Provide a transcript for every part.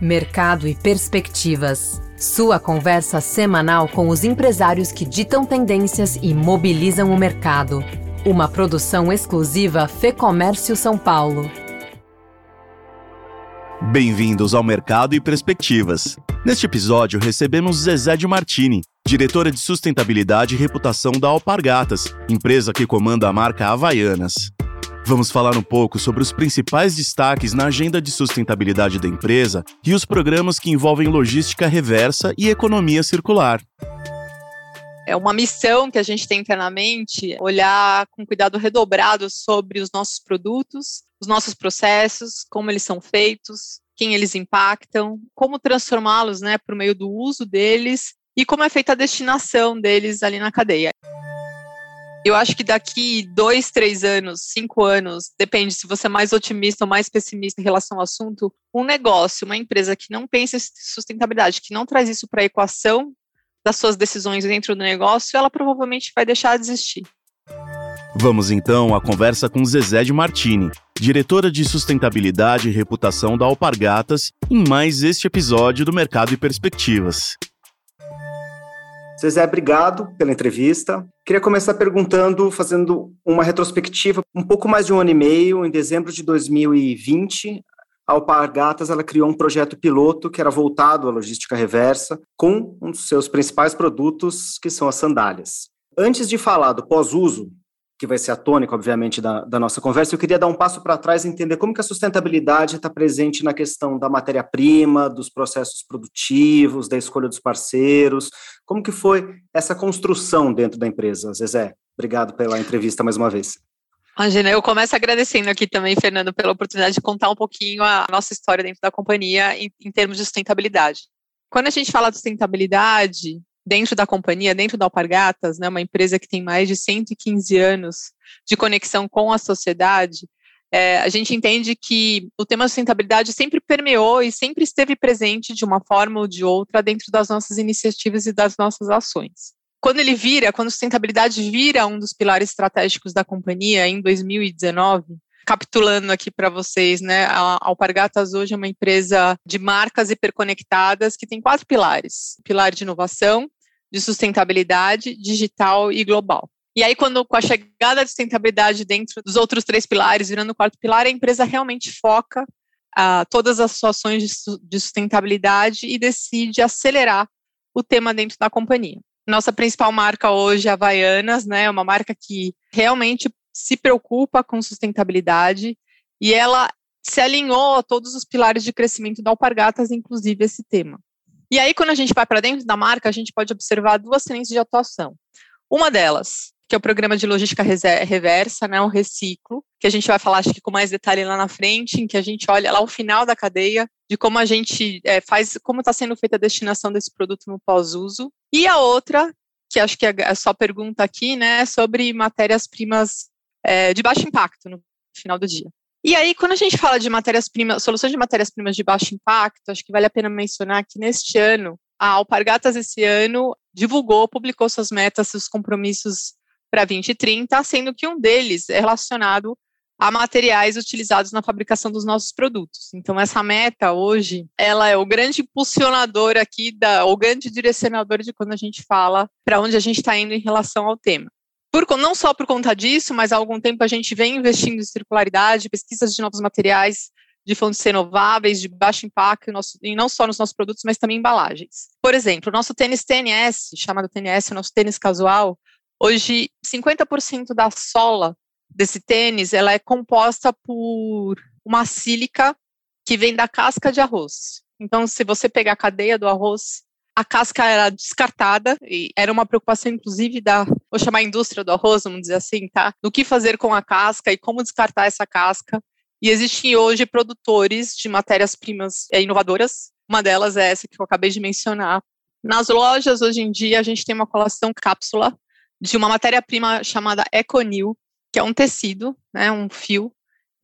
Mercado e Perspectivas. Sua conversa semanal com os empresários que ditam tendências e mobilizam o mercado. Uma produção exclusiva Fê Comércio São Paulo. Bem-vindos ao Mercado e Perspectivas. Neste episódio, recebemos Zezé de Martini, diretora de sustentabilidade e reputação da Alpargatas, empresa que comanda a marca Havaianas. Vamos falar um pouco sobre os principais destaques na agenda de sustentabilidade da empresa e os programas que envolvem logística reversa e economia circular. É uma missão que a gente tem internamente, olhar com cuidado redobrado sobre os nossos produtos, os nossos processos, como eles são feitos, quem eles impactam, como transformá-los né, por meio do uso deles e como é feita a destinação deles ali na cadeia. Eu acho que daqui dois, três anos, cinco anos, depende se você é mais otimista ou mais pessimista em relação ao assunto, um negócio, uma empresa que não pensa em sustentabilidade, que não traz isso para a equação das suas decisões dentro do negócio, ela provavelmente vai deixar de existir. Vamos então à conversa com Zezé de Martini, diretora de sustentabilidade e reputação da Alpargatas, em mais este episódio do Mercado e Perspectivas. Zezé, obrigado pela entrevista. Queria começar perguntando, fazendo uma retrospectiva, um pouco mais de um ano e meio, em dezembro de 2020, a Alpargatas ela criou um projeto piloto que era voltado à logística reversa, com um dos seus principais produtos, que são as sandálias. Antes de falar do pós-uso, que vai ser a tônica, obviamente, da, da nossa conversa, eu queria dar um passo para trás e entender como que a sustentabilidade está presente na questão da matéria-prima, dos processos produtivos, da escolha dos parceiros, como que foi essa construção dentro da empresa, Zezé? Obrigado pela entrevista mais uma vez. Imagina, eu começo agradecendo aqui também, Fernando, pela oportunidade de contar um pouquinho a nossa história dentro da companhia em, em termos de sustentabilidade. Quando a gente fala de sustentabilidade, dentro da companhia, dentro da Alpargatas, né, uma empresa que tem mais de 115 anos de conexão com a sociedade, é, a gente entende que o tema sustentabilidade sempre permeou e sempre esteve presente de uma forma ou de outra dentro das nossas iniciativas e das nossas ações. Quando ele vira, quando sustentabilidade vira um dos pilares estratégicos da companhia em 2019, capitulando aqui para vocês, né? A Alpargatas hoje é uma empresa de marcas hiperconectadas que tem quatro pilares: pilar de inovação, de sustentabilidade, digital e global. E aí, quando com a chegada da sustentabilidade dentro dos outros três pilares, virando o quarto pilar, a empresa realmente foca uh, todas as suas ações de, de sustentabilidade e decide acelerar o tema dentro da companhia. Nossa principal marca hoje é a Havaianas, né? É uma marca que realmente se preocupa com sustentabilidade e ela se alinhou a todos os pilares de crescimento da Alpargatas, inclusive esse tema. E aí, quando a gente vai para dentro da marca, a gente pode observar duas frentes de atuação. Uma delas, que é o programa de logística reversa, né, o reciclo, que a gente vai falar, acho que com mais detalhe lá na frente, em que a gente olha lá o final da cadeia, de como a gente é, faz, como está sendo feita a destinação desse produto no pós-uso. E a outra, que acho que é a sua pergunta aqui, né, é sobre matérias-primas é, de baixo impacto no final do dia. E aí, quando a gente fala de matérias-primas, soluções de matérias-primas de baixo impacto, acho que vale a pena mencionar que neste ano, a Alpargatas esse ano divulgou, publicou suas metas, seus compromissos para 2030, sendo que um deles é relacionado a materiais utilizados na fabricação dos nossos produtos. Então, essa meta hoje, ela é o grande impulsionador aqui, da, o grande direcionador de quando a gente fala para onde a gente está indo em relação ao tema. Por, não só por conta disso, mas há algum tempo a gente vem investindo em circularidade, pesquisas de novos materiais, de fontes renováveis, de baixo impacto, nosso, e não só nos nossos produtos, mas também embalagens. Por exemplo, o nosso tênis TNS, chamado TNS, o nosso tênis casual, hoje 50% da sola desse tênis, ela é composta por uma sílica que vem da casca de arroz. Então, se você pegar a cadeia do arroz, a casca era descartada e era uma preocupação, inclusive, da, vou chamar a indústria do arroz, vamos dizer assim, tá? Do que fazer com a casca e como descartar essa casca. E existem hoje produtores de matérias-primas é, inovadoras. Uma delas é essa que eu acabei de mencionar. Nas lojas, hoje em dia, a gente tem uma colação cápsula de uma matéria-prima chamada Econil, que é um tecido, né, um fio,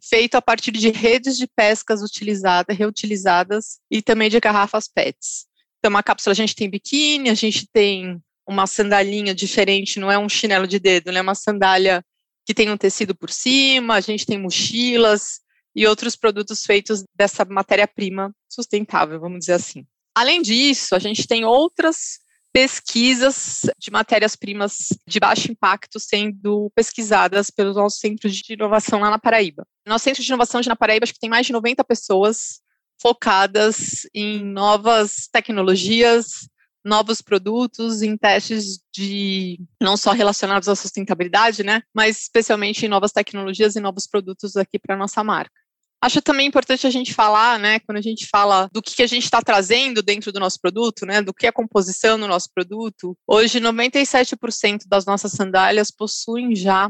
feito a partir de redes de pescas utilizadas, reutilizadas e também de garrafas PETs. Então, uma cápsula a gente tem biquíni, a gente tem uma sandalinha diferente, não é um chinelo de dedo, né? É uma sandália que tem um tecido por cima, a gente tem mochilas, e outros produtos feitos dessa matéria-prima sustentável, vamos dizer assim. Além disso, a gente tem outras pesquisas de matérias-primas de baixo impacto sendo pesquisadas pelos nossos centros de inovação lá na Paraíba. Nosso centro de inovação de na Paraíba acho que tem mais de 90 pessoas focadas em novas tecnologias, novos produtos, em testes de não só relacionados à sustentabilidade, né, mas especialmente em novas tecnologias e novos produtos aqui para nossa marca. Acho também importante a gente falar, né, quando a gente fala do que a gente está trazendo dentro do nosso produto, né, do que é a composição do nosso produto. Hoje, 97% das nossas sandálias possuem já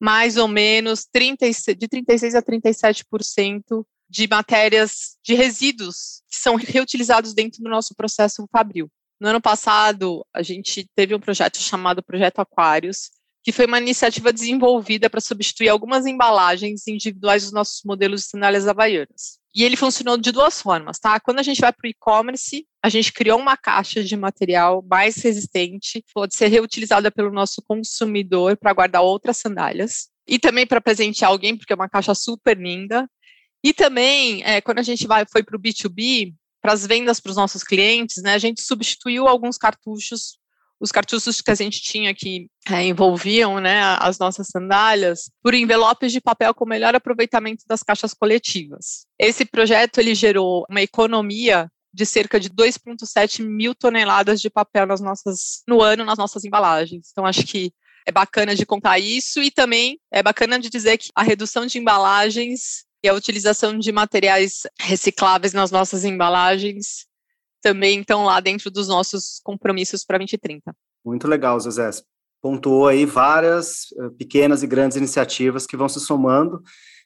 mais ou menos 30, de 36 a 37% de matérias de resíduos que são reutilizados dentro do nosso processo fabril. No ano passado, a gente teve um projeto chamado Projeto Aquários, que foi uma iniciativa desenvolvida para substituir algumas embalagens individuais dos nossos modelos de sandálias havaianas. E ele funcionou de duas formas, tá? Quando a gente vai para o e-commerce, a gente criou uma caixa de material mais resistente, pode ser reutilizada pelo nosso consumidor para guardar outras sandálias. E também para presentear alguém, porque é uma caixa super linda. E também, é, quando a gente vai, foi para o B2B, para as vendas para os nossos clientes, né, a gente substituiu alguns cartuchos os cartuchos que a gente tinha que é, envolviam né, as nossas sandálias por envelopes de papel com melhor aproveitamento das caixas coletivas. Esse projeto ele gerou uma economia de cerca de 2,7 mil toneladas de papel nas nossas, no ano nas nossas embalagens. Então, acho que é bacana de contar isso e também é bacana de dizer que a redução de embalagens e a utilização de materiais recicláveis nas nossas embalagens também estão lá dentro dos nossos compromissos para 2030. Muito legal, Zezé. Pontuou aí várias uh, pequenas e grandes iniciativas que vão se somando.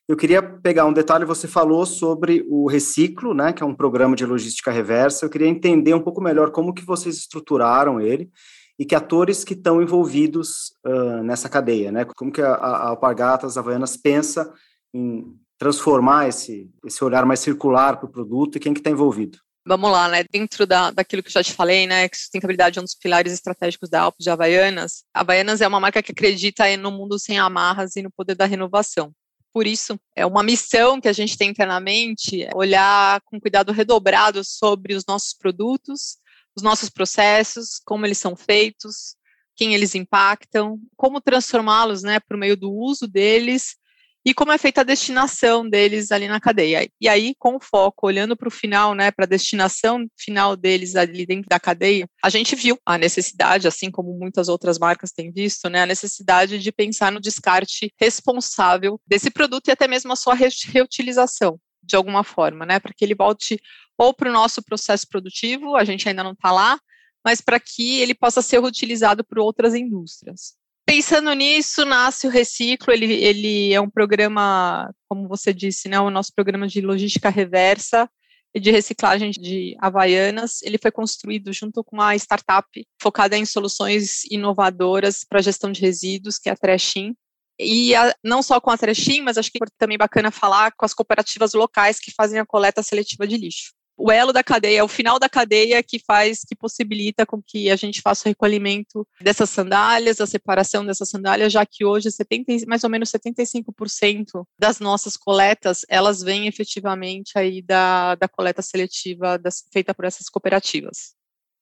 Eu queria pegar um detalhe, você falou sobre o Reciclo, né, que é um programa de logística reversa. Eu queria entender um pouco melhor como que vocês estruturaram ele e que atores que estão envolvidos uh, nessa cadeia, né? Como que a, a Alpargatas Havaianas pensa em transformar esse, esse olhar mais circular para o produto e quem que está envolvido? Vamos lá, né? Dentro da, daquilo que eu já te falei, né? Que sustentabilidade é um dos pilares estratégicos da Alpes de Havaianas. A Havaianas é uma marca que acredita no mundo sem amarras e no poder da renovação. Por isso, é uma missão que a gente tem internamente, é olhar com cuidado redobrado sobre os nossos produtos, os nossos processos, como eles são feitos, quem eles impactam, como transformá-los, né, por meio do uso deles e como é feita a destinação deles ali na cadeia. E aí, com foco, olhando para o final, né, para a destinação final deles ali dentro da cadeia, a gente viu a necessidade, assim como muitas outras marcas têm visto, né, a necessidade de pensar no descarte responsável desse produto e até mesmo a sua reutilização, de alguma forma, né, para que ele volte ou para o nosso processo produtivo, a gente ainda não está lá, mas para que ele possa ser utilizado por outras indústrias. Pensando nisso, nasce o Reciclo, ele, ele é um programa, como você disse, né, o nosso programa de logística reversa e de reciclagem de havaianas. Ele foi construído junto com uma startup focada em soluções inovadoras para gestão de resíduos, que é a Trashim. E a, não só com a Trashim, mas acho que é também bacana falar com as cooperativas locais que fazem a coleta seletiva de lixo o elo da cadeia, é o final da cadeia que faz, que possibilita com que a gente faça o recolhimento dessas sandálias, a separação dessas sandálias, já que hoje 70, mais ou menos 75% das nossas coletas, elas vêm efetivamente aí da, da coleta seletiva das, feita por essas cooperativas.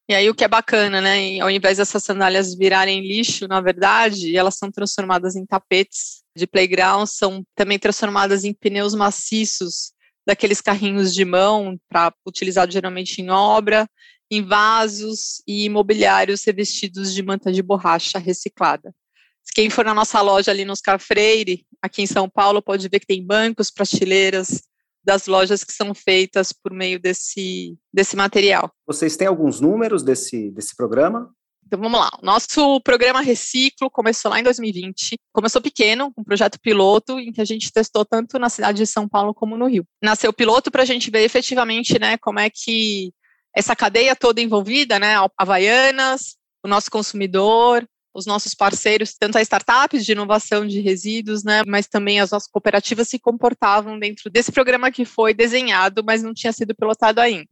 E aí o que é bacana, né? Ao invés dessas sandálias virarem lixo, na verdade, elas são transformadas em tapetes de playground, são também transformadas em pneus maciços daqueles carrinhos de mão para utilizado geralmente em obra, em vasos e imobiliários revestidos de manta de borracha reciclada. Quem for na nossa loja ali no Oscar Freire, aqui em São Paulo, pode ver que tem bancos, prateleiras das lojas que são feitas por meio desse, desse material. Vocês têm alguns números desse, desse programa? Então vamos lá. Nosso programa Reciclo começou lá em 2020. Começou pequeno, um projeto piloto em que a gente testou tanto na cidade de São Paulo como no Rio. Nasceu piloto para a gente ver efetivamente, né, como é que essa cadeia toda envolvida, né, Havaianas, o nosso consumidor, os nossos parceiros, tanto as startups de inovação de resíduos, né, mas também as nossas cooperativas se comportavam dentro desse programa que foi desenhado, mas não tinha sido pilotado ainda.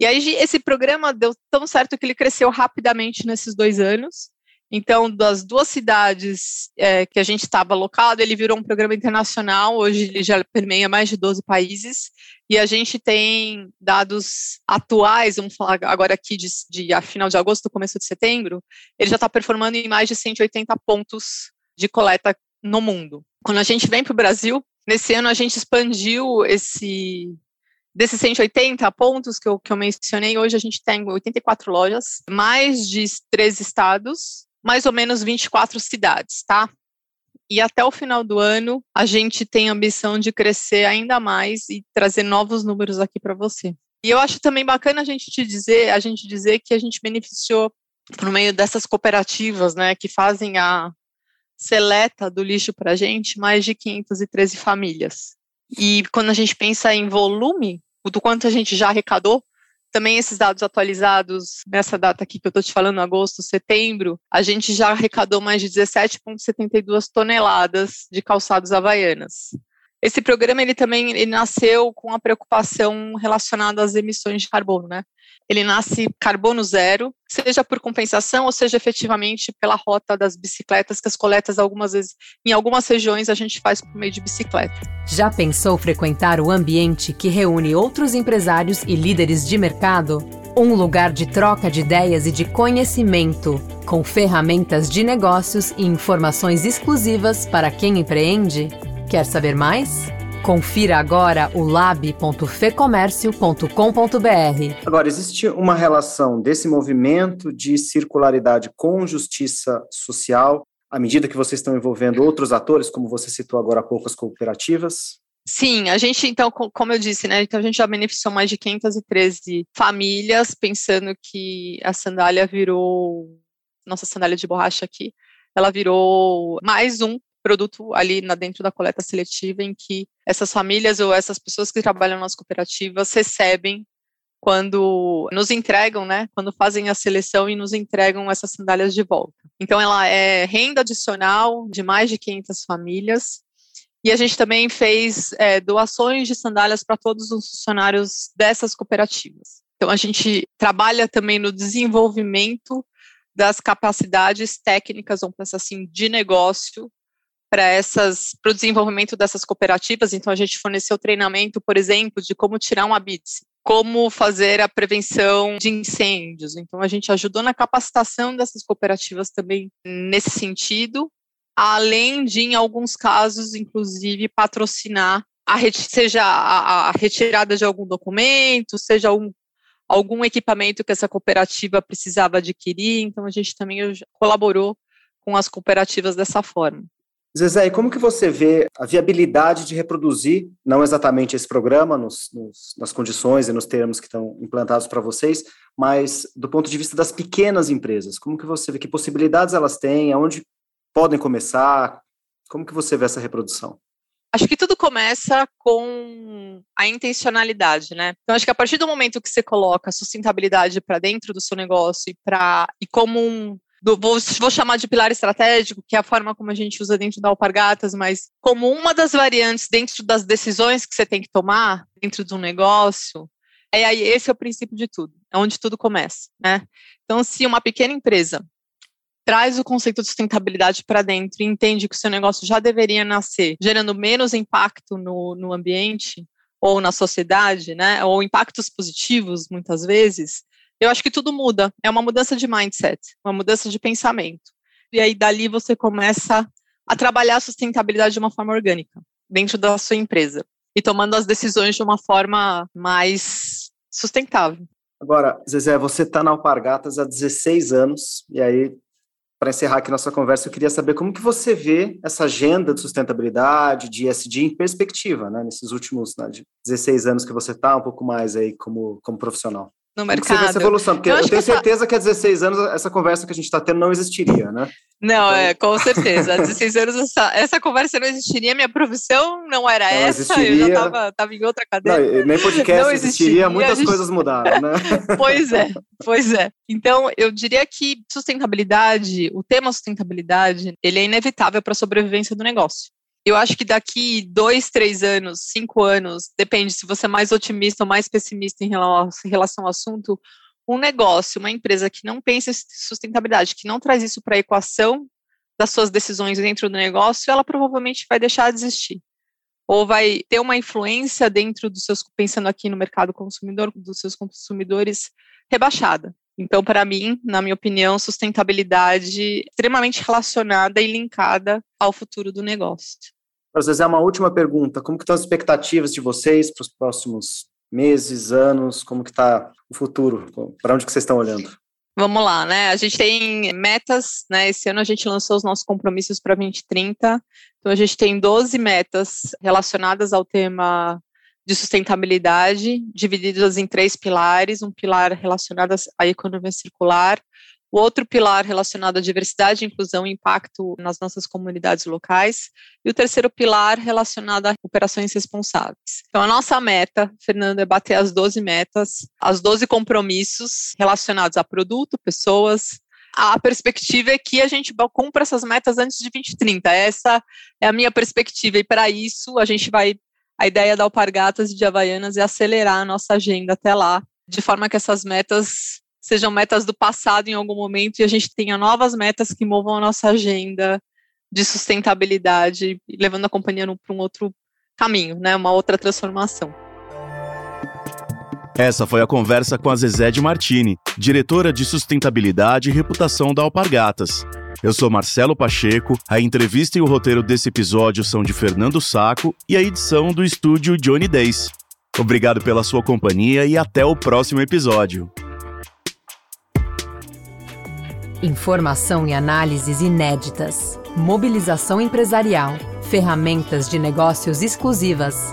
E aí esse programa deu tão certo que ele cresceu rapidamente nesses dois anos. Então, das duas cidades é, que a gente estava alocado, ele virou um programa internacional. Hoje ele já permeia mais de 12 países. E a gente tem dados atuais, vamos falar agora aqui de, de a final de agosto, começo de setembro, ele já está performando em mais de 180 pontos de coleta no mundo. Quando a gente vem para o Brasil, nesse ano a gente expandiu esse Desses 180 pontos que eu, que eu mencionei, hoje a gente tem 84 lojas, mais de 13 estados, mais ou menos 24 cidades, tá? E até o final do ano, a gente tem a ambição de crescer ainda mais e trazer novos números aqui para você. E eu acho também bacana a gente te dizer, a gente dizer que a gente beneficiou por meio dessas cooperativas, né, que fazem a seleta do lixo para a gente, mais de 513 famílias. E quando a gente pensa em volume, do quanto a gente já arrecadou, também esses dados atualizados nessa data aqui que eu estou te falando, agosto, setembro, a gente já arrecadou mais de 17,72 toneladas de calçados havaianas. Esse programa ele também ele nasceu com a preocupação relacionada às emissões de carbono, né? Ele nasce carbono zero, seja por compensação ou seja efetivamente pela rota das bicicletas, que as coletas algumas vezes em algumas regiões a gente faz por meio de bicicleta. Já pensou frequentar o ambiente que reúne outros empresários e líderes de mercado? Um lugar de troca de ideias e de conhecimento, com ferramentas de negócios e informações exclusivas para quem empreende? Quer saber mais? Confira agora o lab.fecomércio.com.br. Agora, existe uma relação desse movimento de circularidade com justiça social, à medida que vocês estão envolvendo outros atores, como você citou agora há pouco, as cooperativas? Sim, a gente, então, como eu disse, né, então a gente já beneficiou mais de 513 famílias, pensando que a sandália virou, nossa sandália de borracha aqui, ela virou mais um produto ali na, dentro da coleta seletiva em que essas famílias ou essas pessoas que trabalham nas cooperativas recebem quando nos entregam, né, quando fazem a seleção e nos entregam essas sandálias de volta. Então, ela é renda adicional de mais de 500 famílias. E a gente também fez é, doações de sandálias para todos os funcionários dessas cooperativas. Então, a gente trabalha também no desenvolvimento das capacidades técnicas, vamos pensar assim, de negócio para essas para o desenvolvimento dessas cooperativas. Então a gente forneceu treinamento, por exemplo, de como tirar um habite, como fazer a prevenção de incêndios. Então a gente ajudou na capacitação dessas cooperativas também nesse sentido, além de em alguns casos, inclusive, patrocinar a seja a, a retirada de algum documento, seja um, algum equipamento que essa cooperativa precisava adquirir. Então a gente também colaborou com as cooperativas dessa forma. Zezé, e como que você vê a viabilidade de reproduzir, não exatamente esse programa, nos, nos, nas condições e nos termos que estão implantados para vocês, mas do ponto de vista das pequenas empresas, como que você vê, que possibilidades elas têm, aonde podem começar, como que você vê essa reprodução? Acho que tudo começa com a intencionalidade, né? Então, acho que a partir do momento que você coloca a sustentabilidade para dentro do seu negócio e, pra, e como um, do, vou, vou, chamar de pilar estratégico, que é a forma como a gente usa dentro da Alpargatas, mas como uma das variantes dentro das decisões que você tem que tomar dentro de um negócio, é aí esse é o princípio de tudo, é onde tudo começa, né? Então, se uma pequena empresa traz o conceito de sustentabilidade para dentro e entende que o seu negócio já deveria nascer gerando menos impacto no, no ambiente ou na sociedade, né? Ou impactos positivos, muitas vezes, eu acho que tudo muda. É uma mudança de mindset, uma mudança de pensamento. E aí, dali, você começa a trabalhar a sustentabilidade de uma forma orgânica, dentro da sua empresa. E tomando as decisões de uma forma mais sustentável. Agora, Zezé, você está na Alpargatas há 16 anos, e aí, para encerrar aqui nossa conversa, eu queria saber como que você vê essa agenda de sustentabilidade, de ESG em perspectiva, né, nesses últimos né, 16 anos que você está, um pouco mais aí como, como profissional no mercado. Você vê essa evolução, porque eu, eu tenho que certeza essa... que há 16 anos essa conversa que a gente está tendo não existiria, né? Não, então... é, com certeza. Há 16 anos essa, essa conversa não existiria, minha profissão não era não essa, existiria. eu já estava em outra cadeira. Não, nem podcast não existiria, existiria muitas gente... coisas mudaram, né? pois é, pois é. Então, eu diria que sustentabilidade, o tema sustentabilidade, ele é inevitável para a sobrevivência do negócio. Eu acho que daqui dois, três anos, cinco anos, depende se você é mais otimista ou mais pessimista em relação ao assunto, um negócio, uma empresa que não pensa em sustentabilidade, que não traz isso para a equação das suas decisões dentro do negócio, ela provavelmente vai deixar de existir. Ou vai ter uma influência dentro dos seus, pensando aqui no mercado consumidor, dos seus consumidores, rebaixada. Então, para mim, na minha opinião, sustentabilidade extremamente relacionada e linkada ao futuro do negócio. Para Zezé, uma última pergunta. Como que estão as expectativas de vocês para os próximos meses, anos? Como que está o futuro? Para onde que vocês estão olhando? Vamos lá, né? A gente tem metas, né? Esse ano a gente lançou os nossos compromissos para 2030. Então a gente tem 12 metas relacionadas ao tema de sustentabilidade, divididas em três pilares: um pilar relacionado à economia circular, o outro pilar relacionado à diversidade, inclusão e impacto nas nossas comunidades locais. E o terceiro pilar relacionado a operações responsáveis. Então, a nossa meta, Fernando, é bater as 12 metas, as 12 compromissos relacionados a produto, pessoas. A perspectiva é que a gente cumpra essas metas antes de 2030. Essa é a minha perspectiva. E para isso, a gente vai. A ideia da Alpargatas e de Havaianas é acelerar a nossa agenda até lá, de forma que essas metas sejam metas do passado em algum momento e a gente tenha novas metas que movam a nossa agenda de sustentabilidade, levando a companhia para um outro caminho, né, uma outra transformação. Essa foi a conversa com a Zezé de Martini, diretora de sustentabilidade e reputação da Alpargatas. Eu sou Marcelo Pacheco, a entrevista e o roteiro desse episódio são de Fernando Saco e a edição do estúdio Johnny Days. Obrigado pela sua companhia e até o próximo episódio. Informação e análises inéditas. Mobilização empresarial. Ferramentas de negócios exclusivas.